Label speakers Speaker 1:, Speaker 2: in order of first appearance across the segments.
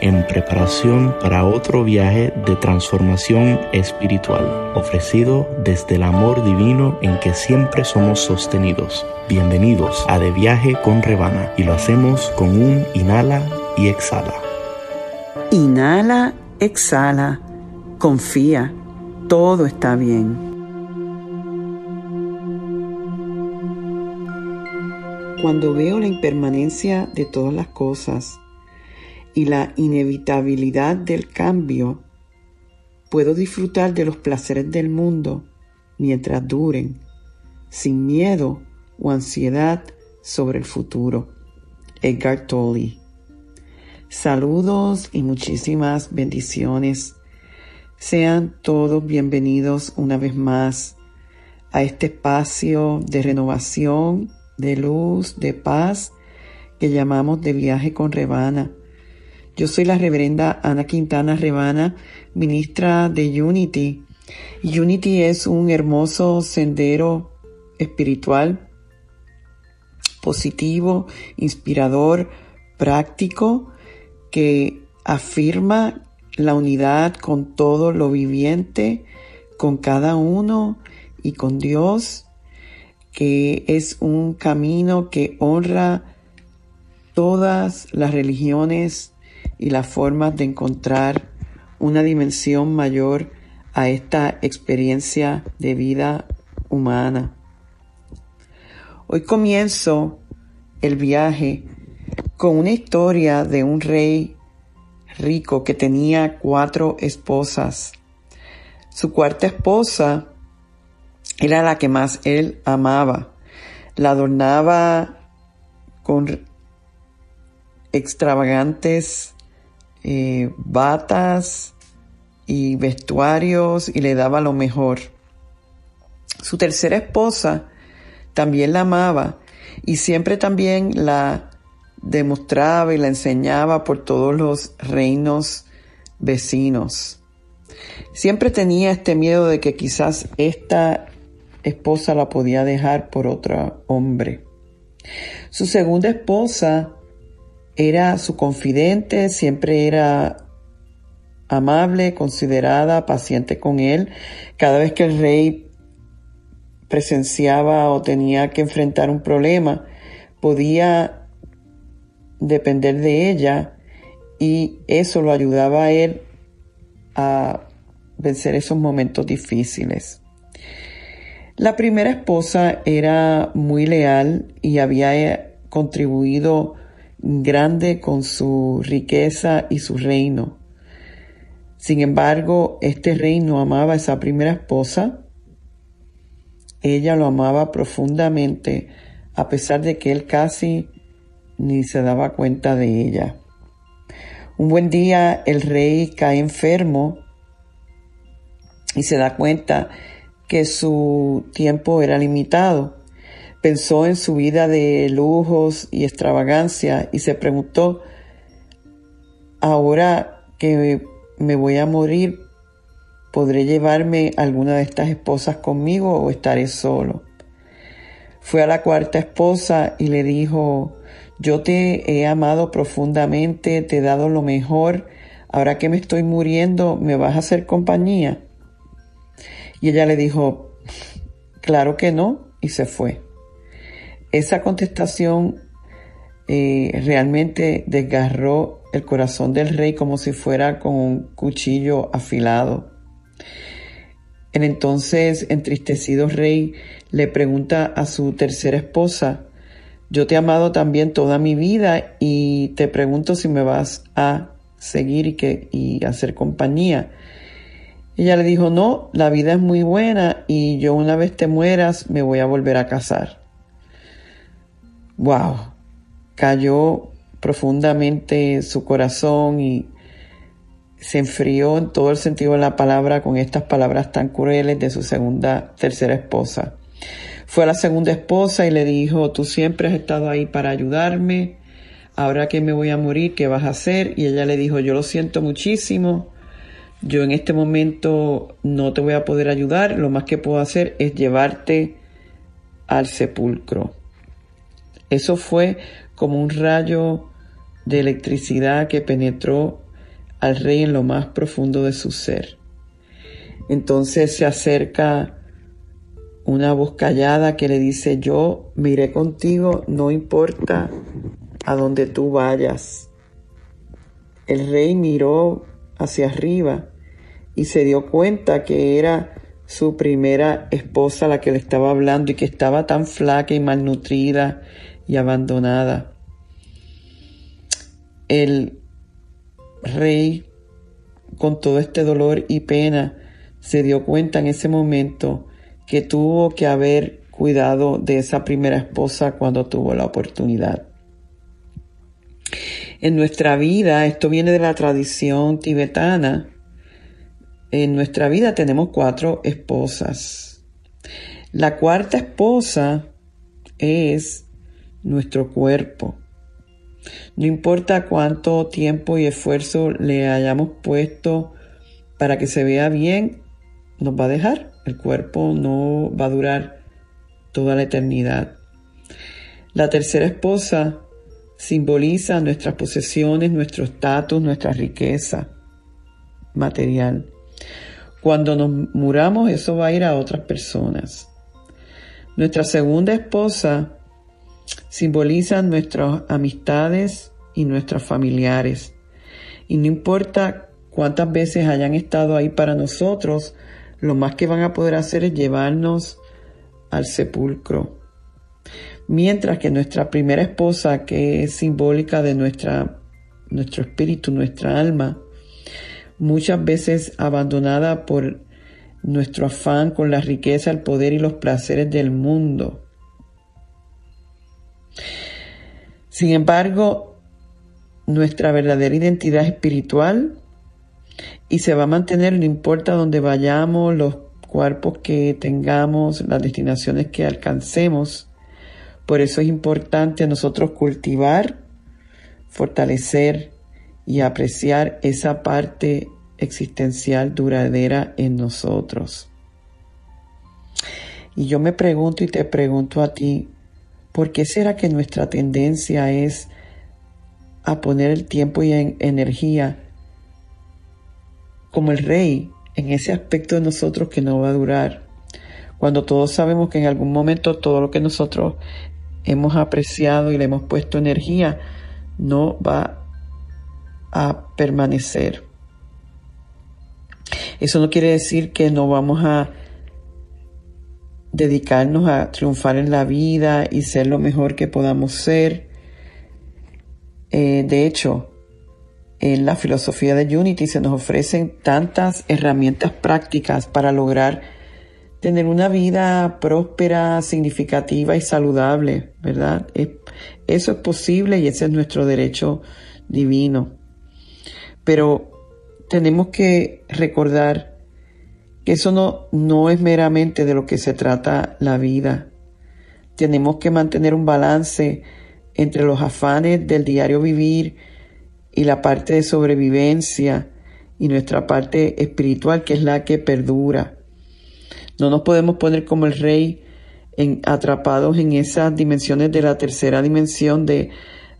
Speaker 1: en preparación para otro viaje de transformación espiritual, ofrecido desde el amor divino en que siempre somos sostenidos. Bienvenidos a De Viaje con Rebana y lo hacemos con un inhala y exhala.
Speaker 2: Inhala, exhala, confía, todo está bien. Cuando veo la impermanencia de todas las cosas y la inevitabilidad del cambio, puedo disfrutar de los placeres del mundo mientras duren, sin miedo o ansiedad sobre el futuro. Edgar Tolle. Saludos y muchísimas bendiciones. Sean todos bienvenidos una vez más a este espacio de renovación, de luz, de paz que llamamos de viaje con Rebana. Yo soy la reverenda Ana Quintana Rebana, ministra de Unity. Unity es un hermoso sendero espiritual positivo, inspirador, práctico, que afirma la unidad con todo lo viviente, con cada uno y con Dios, que es un camino que honra todas las religiones y las formas de encontrar una dimensión mayor a esta experiencia de vida humana. Hoy comienzo el viaje con una historia de un rey rico que tenía cuatro esposas. Su cuarta esposa era la que más él amaba. La adornaba con extravagantes eh, batas y vestuarios y le daba lo mejor. Su tercera esposa también la amaba y siempre también la demostraba y la enseñaba por todos los reinos vecinos. Siempre tenía este miedo de que quizás esta esposa la podía dejar por otro hombre. Su segunda esposa era su confidente, siempre era amable, considerada, paciente con él. Cada vez que el rey presenciaba o tenía que enfrentar un problema, podía depender de ella y eso lo ayudaba a él a vencer esos momentos difíciles. La primera esposa era muy leal y había eh, contribuido grande con su riqueza y su reino. Sin embargo, este reino amaba a esa primera esposa ella lo amaba profundamente a pesar de que él casi ni se daba cuenta de ella. Un buen día el rey cae enfermo y se da cuenta que su tiempo era limitado. Pensó en su vida de lujos y extravagancia y se preguntó, ahora que me voy a morir, ¿Podré llevarme alguna de estas esposas conmigo o estaré solo? Fue a la cuarta esposa y le dijo, yo te he amado profundamente, te he dado lo mejor, ahora que me estoy muriendo, ¿me vas a hacer compañía? Y ella le dijo, claro que no, y se fue. Esa contestación eh, realmente desgarró el corazón del rey como si fuera con un cuchillo afilado. El entonces entristecido rey le pregunta a su tercera esposa, yo te he amado también toda mi vida y te pregunto si me vas a seguir y, que, y hacer compañía. Ella le dijo, no, la vida es muy buena y yo una vez te mueras me voy a volver a casar. Wow, cayó profundamente su corazón y se enfrió en todo el sentido de la palabra con estas palabras tan crueles de su segunda, tercera esposa. Fue a la segunda esposa y le dijo, tú siempre has estado ahí para ayudarme, ahora que me voy a morir, ¿qué vas a hacer? Y ella le dijo, yo lo siento muchísimo, yo en este momento no te voy a poder ayudar, lo más que puedo hacer es llevarte al sepulcro. Eso fue como un rayo de electricidad que penetró al rey en lo más profundo de su ser. Entonces se acerca una voz callada que le dice, yo me iré contigo, no importa a donde tú vayas. El rey miró hacia arriba y se dio cuenta que era su primera esposa la que le estaba hablando y que estaba tan flaca y malnutrida y abandonada. El rey, con todo este dolor y pena, se dio cuenta en ese momento que tuvo que haber cuidado de esa primera esposa cuando tuvo la oportunidad. En nuestra vida, esto viene de la tradición tibetana, en nuestra vida tenemos cuatro esposas. La cuarta esposa es nuestro cuerpo. No importa cuánto tiempo y esfuerzo le hayamos puesto para que se vea bien, nos va a dejar. El cuerpo no va a durar toda la eternidad. La tercera esposa simboliza nuestras posesiones, nuestro estatus, nuestra riqueza material. Cuando nos muramos, eso va a ir a otras personas. Nuestra segunda esposa simboliza nuestras amistades y nuestros familiares. Y no importa cuántas veces hayan estado ahí para nosotros, lo más que van a poder hacer es llevarnos al sepulcro. Mientras que nuestra primera esposa, que es simbólica de nuestra, nuestro espíritu, nuestra alma, muchas veces abandonada por nuestro afán con la riqueza, el poder y los placeres del mundo. Sin embargo, nuestra verdadera identidad espiritual y se va a mantener no importa dónde vayamos, los cuerpos que tengamos, las destinaciones que alcancemos. Por eso es importante a nosotros cultivar, fortalecer y apreciar esa parte existencial duradera en nosotros. Y yo me pregunto y te pregunto a ti, ¿por qué será que nuestra tendencia es a poner el tiempo y energía como el rey en ese aspecto de nosotros que no va a durar. Cuando todos sabemos que en algún momento todo lo que nosotros hemos apreciado y le hemos puesto energía no va a permanecer. Eso no quiere decir que no vamos a dedicarnos a triunfar en la vida y ser lo mejor que podamos ser. Eh, de hecho, en la filosofía de Unity se nos ofrecen tantas herramientas prácticas para lograr tener una vida próspera, significativa y saludable, ¿verdad? eso es posible y ese es nuestro derecho divino. Pero tenemos que recordar eso no, no es meramente de lo que se trata la vida. Tenemos que mantener un balance entre los afanes del diario vivir, y la parte de sobrevivencia y nuestra parte espiritual que es la que perdura. No nos podemos poner como el rey atrapados en esas dimensiones de la tercera dimensión de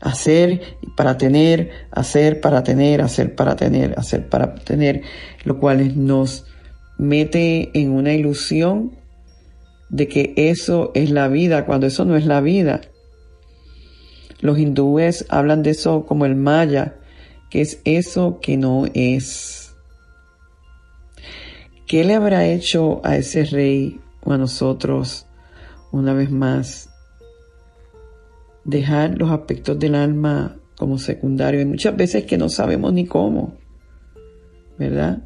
Speaker 2: hacer para tener, hacer para tener, hacer para tener, hacer para tener, lo cual nos mete en una ilusión de que eso es la vida, cuando eso no es la vida. Los hindúes hablan de eso como el maya, ¿Qué es eso que no es? ¿Qué le habrá hecho a ese rey o a nosotros una vez más? Dejar los aspectos del alma como secundarios. y muchas veces que no sabemos ni cómo, ¿verdad?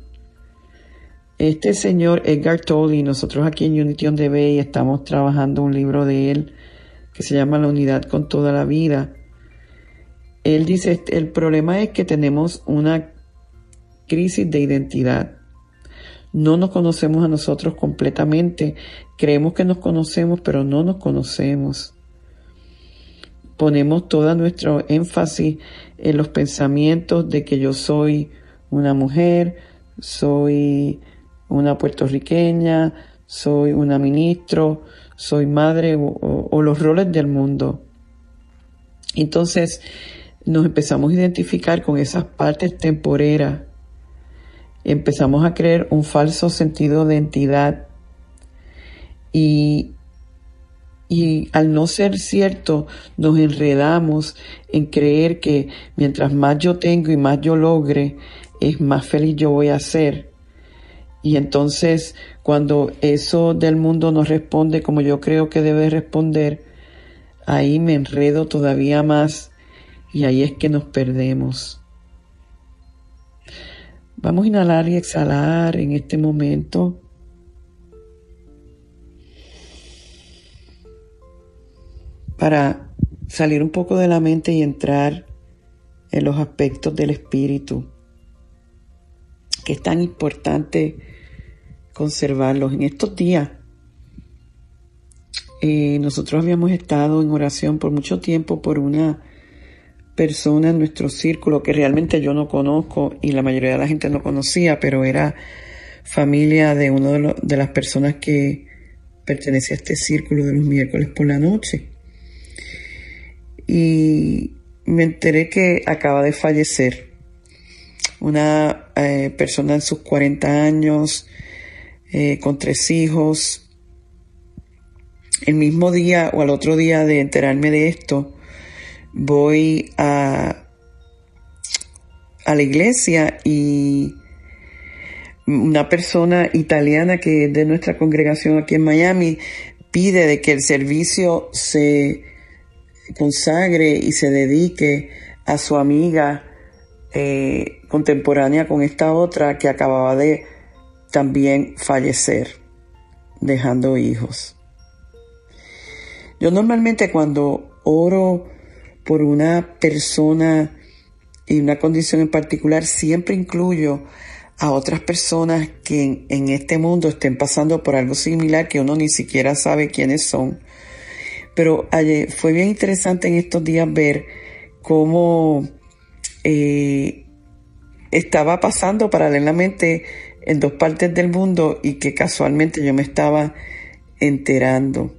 Speaker 2: Este señor Edgar Tolle, nosotros aquí en Unity on the Bay estamos trabajando un libro de él que se llama La unidad con toda la vida él dice, el problema es que tenemos una crisis de identidad. No nos conocemos a nosotros completamente. Creemos que nos conocemos, pero no nos conocemos. Ponemos todo nuestro énfasis en los pensamientos de que yo soy una mujer, soy una puertorriqueña, soy una ministro, soy madre o, los roles del mundo. Entonces nos empezamos a identificar con esas partes temporeras empezamos a creer un falso sentido de entidad y, y al no ser cierto nos enredamos en creer que mientras más yo tengo y más yo logre, es más feliz yo voy a ser. Y entonces cuando eso del mundo no responde como yo creo que debe responder, ahí me enredo todavía más y ahí es que nos perdemos. Vamos a inhalar y exhalar en este momento. Para salir un poco de la mente y entrar en los aspectos del espíritu, que es tan importante conservarlos. En estos días, eh, nosotros habíamos estado en oración por mucho tiempo por una persona en nuestro círculo que realmente yo no conozco y la mayoría de la gente no conocía, pero era familia de una de, de las personas que pertenece a este círculo de los miércoles por la noche. Y me enteré que acaba de fallecer una eh, persona en sus 40 años, eh, con tres hijos. El mismo día o al otro día de enterarme de esto, voy a, a la iglesia y una persona italiana que es de nuestra congregación aquí en Miami pide de que el servicio se consagre y se dedique a su amiga eh, contemporánea con esta otra que acababa de también fallecer, dejando hijos. Yo normalmente cuando oro por una persona y una condición en particular, siempre incluyo a otras personas que en, este mundo estén pasando por algo similar que uno ni siquiera sabe quiénes son. Pero ayer, fue bien interesante en estos días ver cómo eh, estaba pasando paralelamente en dos partes del mundo y que casualmente yo me estaba enterando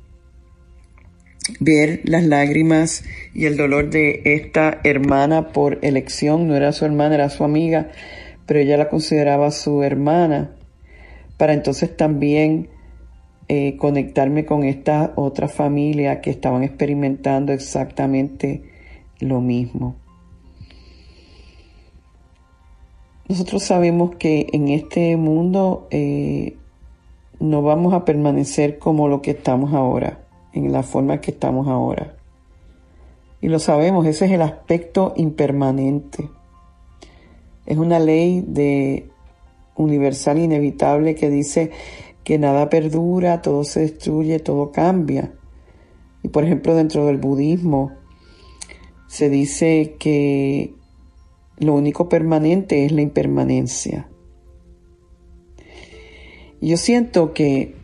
Speaker 2: ver las lágrimas y el dolor de esta hermana por elección, no era su hermana, era su amiga, pero ella la consideraba su hermana, para entonces también eh, conectarme con esta otra familia que estaban experimentando exactamente lo mismo. Nosotros sabemos que en este mundo eh, no vamos a permanecer como lo que estamos ahora en la forma que estamos ahora. Y lo sabemos, ese es el aspecto impermanente. Es una ley de universal inevitable que dice que nada perdura, todo se destruye, todo cambia. Y por ejemplo, dentro del budismo se dice que lo único permanente es la impermanencia. Yo siento que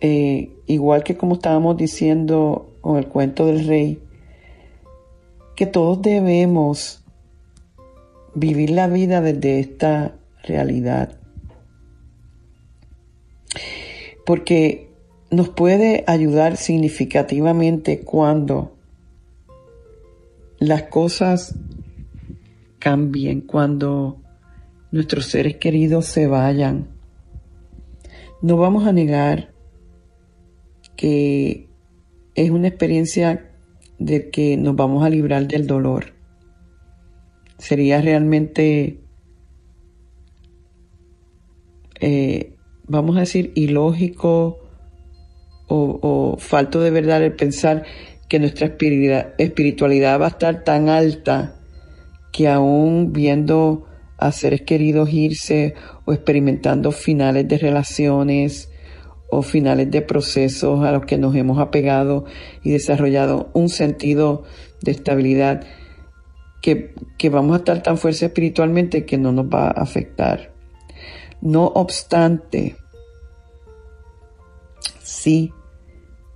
Speaker 2: eh, igual que como estábamos diciendo con el cuento del rey, que todos debemos vivir la vida desde esta realidad. Porque nos puede ayudar significativamente cuando las cosas cambien, cuando nuestros seres queridos se vayan. No vamos a negar que es una experiencia de que nos vamos a librar del dolor. Sería realmente, eh, vamos a decir, ilógico o, o, falto de verdad el pensar que nuestra espiritualidad va a estar tan alta que aún viendo a seres queridos irse o experimentando finales de relaciones, o finales de procesos a los que nos hemos apegado y desarrollado un sentido de estabilidad, que, vamos a estar tan fuertes espiritualmente que no nos va a afectar. No obstante, sí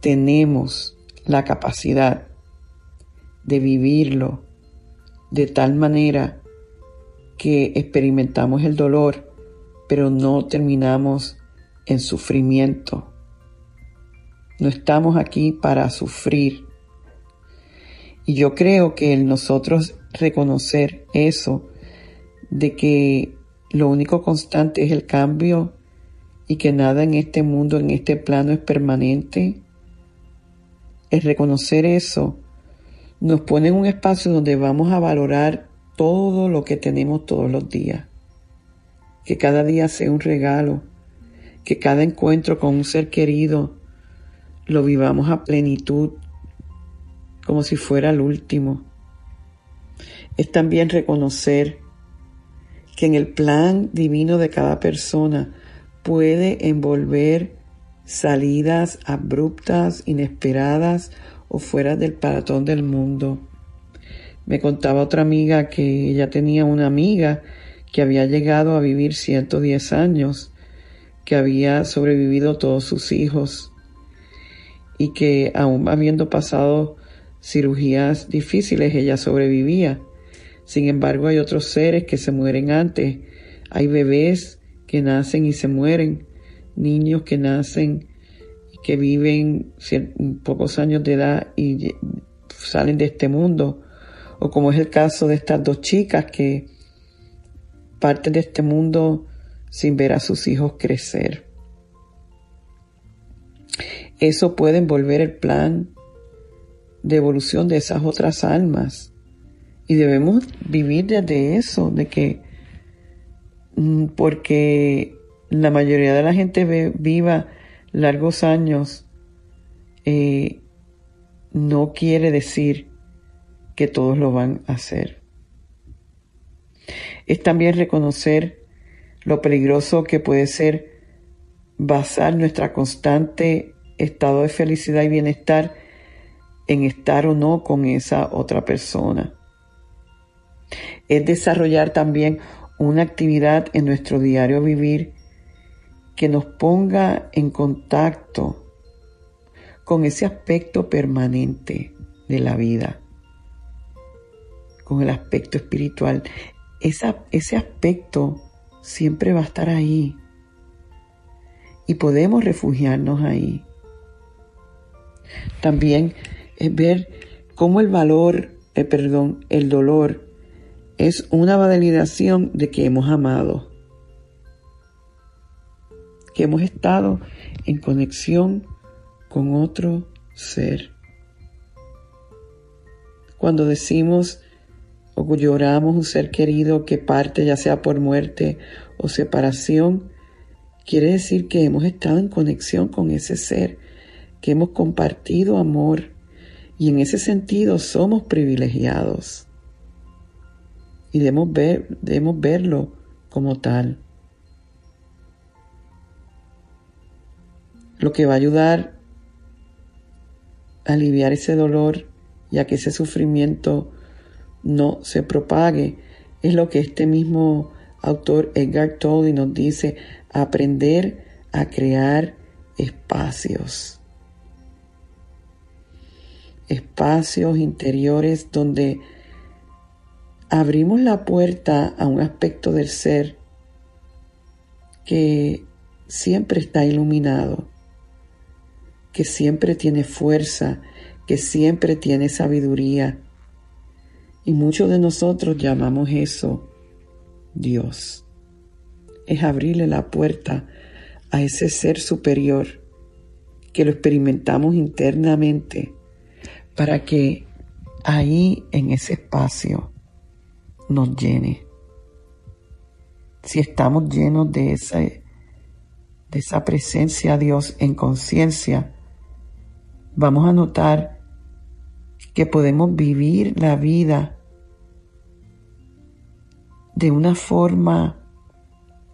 Speaker 2: tenemos la capacidad de vivirlo de tal manera que experimentamos el dolor, pero no terminamos en sufrimiento. No estamos aquí para sufrir. Y yo creo que el nosotros reconocer eso, de que lo único constante es el cambio y que nada en este mundo, en este plano es permanente, el reconocer eso nos pone en un espacio donde vamos a valorar todo lo que tenemos todos los días. Que cada día sea un regalo, que cada encuentro con un ser querido lo vivamos a plenitud, como si fuera el último. Es también reconocer que en el plan divino de cada persona puede envolver salidas abruptas, inesperadas o fuera del paratón del mundo. Me contaba otra amiga que ella tenía una amiga que había llegado a vivir 110 años, que había sobrevivido todos sus hijos y que aún habiendo pasado cirugías difíciles, ella sobrevivía. Sin embargo, hay otros seres que se mueren antes. Hay bebés que nacen y se mueren, niños que nacen y que viven pocos años de edad y salen de este mundo o como es el caso de estas dos chicas que parten de este mundo sin ver a sus hijos crecer. Eso puede envolver el plan de evolución de esas otras almas. Y debemos vivir desde eso, de que, mm, porque la mayoría de la gente viva largos años, eh, no quiere decir que todos lo van a hacer. Es también reconocer lo peligroso que puede ser basar nuestra constante estado de felicidad y bienestar en estar o no con esa otra persona. Es desarrollar también una actividad en nuestro diario vivir que nos ponga en contacto con ese aspecto permanente de la vida con el aspecto espiritual, ese aspecto siempre va a estar ahí. Y podemos refugiarnos ahí. También es ver cómo el valor, eh, perdón, el dolor es una validación de que hemos amado, que hemos estado en conexión con otro ser. Cuando decimos o lloramos un ser querido que parte ya sea por muerte o separación, quiere decir que hemos estado en conexión con ese ser, que hemos compartido amor y en ese sentido somos privilegiados. Y debemos, ver, debemos verlo como tal. Lo que va a ayudar a aliviar ese dolor y a que ese sufrimiento no se propague. Es lo que este mismo autor Edgar Tolle nos dice, aprender a crear espacios. Espacios interiores donde abrimos la puerta a un aspecto del ser que siempre está iluminado, que siempre tiene fuerza, que siempre tiene sabiduría, y muchos de nosotros llamamos eso Dios. Es abrirle la puerta a ese ser superior que lo experimentamos internamente para que ahí en ese espacio nos llene. Si estamos llenos de esa, de esa presencia de Dios en conciencia, vamos a notar que podemos vivir la vida de una forma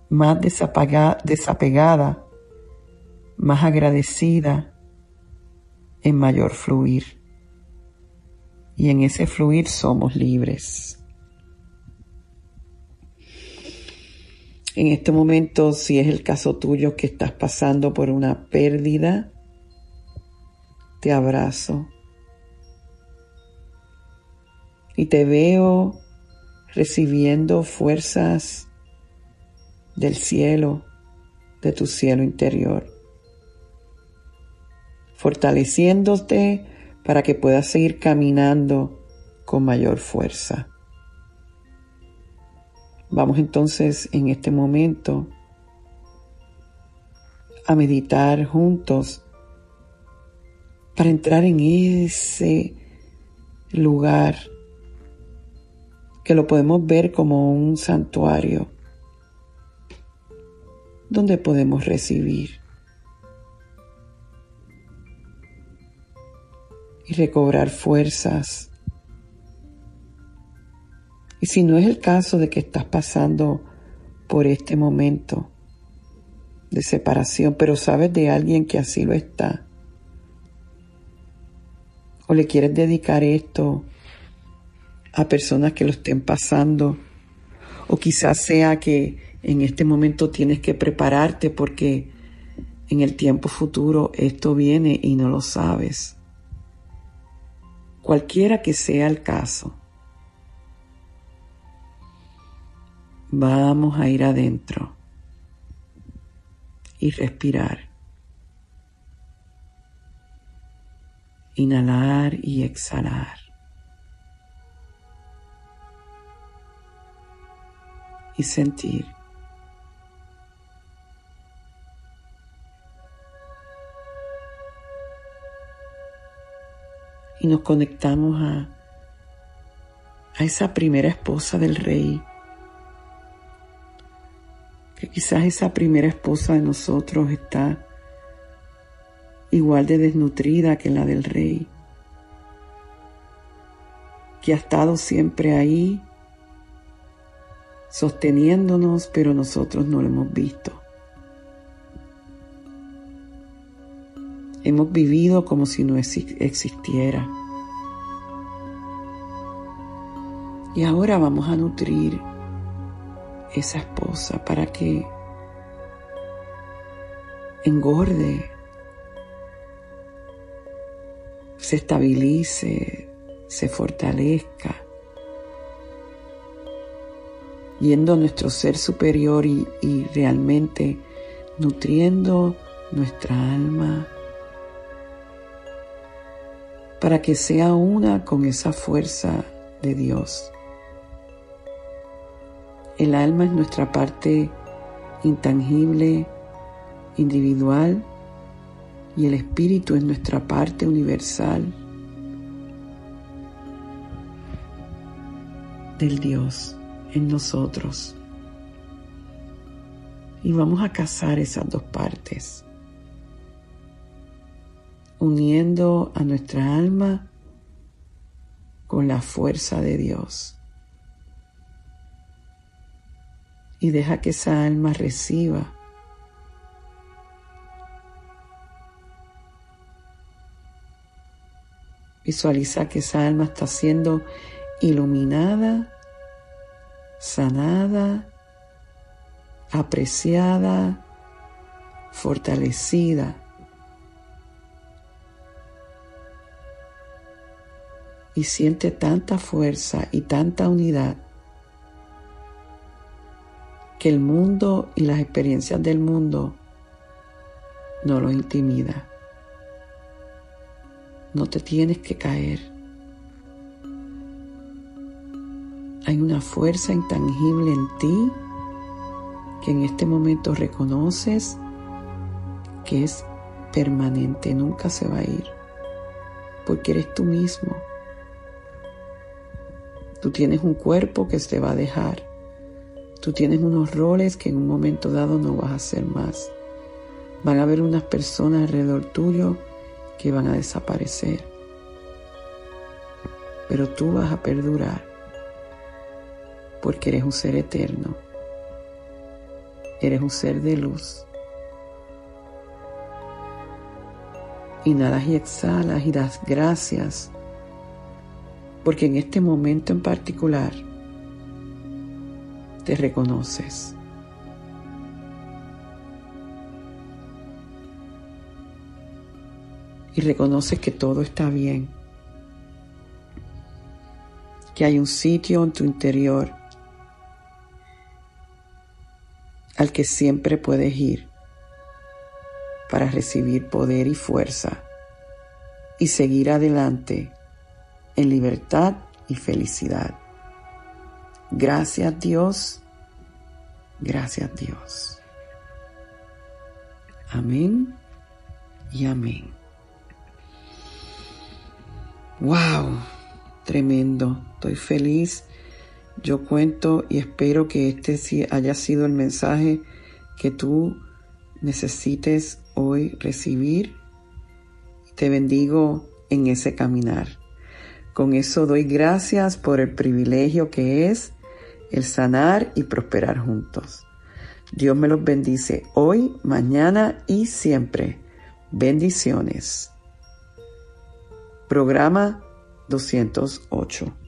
Speaker 2: más desapegada, más agradecida, en mayor fluir. Y en ese fluir somos libres. En este momento, si es el caso tuyo que estás pasando por una pérdida, te abrazo y te veo recibiendo fuerzas del cielo, de tu cielo interior, fortaleciéndote para que puedas seguir caminando con mayor fuerza. Vamos entonces en este momento a meditar juntos para entrar en ese lugar que lo podemos ver como un santuario donde podemos recibir y recobrar fuerzas. Y si no es el caso de que estás pasando por este momento de separación, pero sabes de alguien que así lo está, o le quieres dedicar esto a personas que lo estén pasando, o quizás sea que en este momento tienes que prepararte porque en el tiempo futuro esto viene y no lo sabes. Cualquiera que sea el caso, Vamos a ir adentro y respirar. Inhalar y exhalar. Y sentir. Y nos conectamos a, a esa primera esposa del rey que quizás esa primera esposa de nosotros está igual de desnutrida que la del rey, que ha estado siempre ahí sosteniéndonos, pero nosotros no lo hemos visto. Hemos vivido como si no existiera. Y ahora vamos a nutrir esa esposa para que engorde, se estabilice, se fortalezca, yendo a nuestro ser superior y, y realmente nutriendo nuestra alma para que sea una con esa fuerza de Dios. El alma es nuestra parte intangible, individual, y el espíritu es nuestra parte universal del Dios en nosotros. Y vamos a casar esas dos partes, uniendo a nuestra alma con la fuerza de Dios. y deja que esa alma reciba Visualiza que esa alma está siendo iluminada, sanada, apreciada, fortalecida. Y siente tanta fuerza y tanta unidad que el mundo y las experiencias del mundo no lo intimida. No te tienes que caer. Hay una fuerza intangible en ti que en este momento reconoces que es permanente, nunca se va a ir, porque eres tú mismo. Tú tienes un cuerpo que se va a dejar, Tú tienes unos roles que en un momento dado no vas a hacer más. Van a haber unas personas alrededor tuyo que van a desaparecer. Pero tú vas a perdurar porque eres un ser eterno. Eres un ser de luz. Inhalas y exhalas y das gracias porque en este momento en particular te reconoces y reconoces que todo está bien, que hay un sitio en tu interior al que siempre puedes ir para recibir poder y fuerza y seguir adelante en libertad y felicidad. Gracias Dios, gracias Dios. Amén y amén. ¡Wow! Tremendo. Estoy feliz. Yo cuento y espero que este haya sido el mensaje que tú necesites hoy recibir. Te bendigo en ese caminar. Con eso doy gracias por el privilegio que es el sanar y prosperar juntos. Dios me los bendice hoy, mañana y siempre. Bendiciones. Programa 208.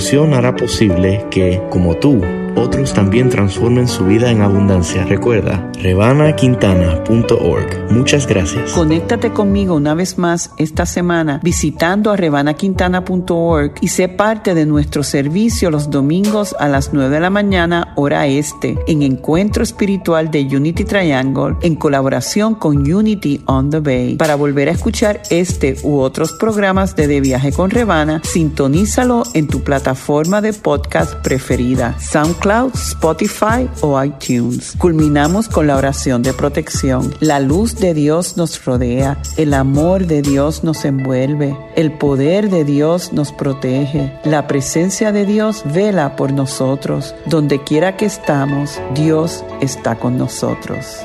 Speaker 1: hará posible que, como tú, otros también transformen su vida en abundancia. Recuerda, rebanaquintana.org. Muchas gracias.
Speaker 2: Conéctate conmigo una vez más esta semana visitando a rebanaquintana.org y sé parte de nuestro servicio los domingos a las 9 de la mañana hora este en Encuentro Espiritual de Unity Triangle en colaboración con Unity on the Bay. Para volver a escuchar este u otros programas de De Viaje con Rebana, sintonízalo en tu plataforma de podcast preferida. Cloud, Spotify o iTunes. Culminamos con la oración de protección. La luz de Dios nos rodea, el amor de Dios nos envuelve, el poder de Dios nos protege, la presencia de Dios vela por nosotros. Donde quiera que estamos, Dios está con nosotros.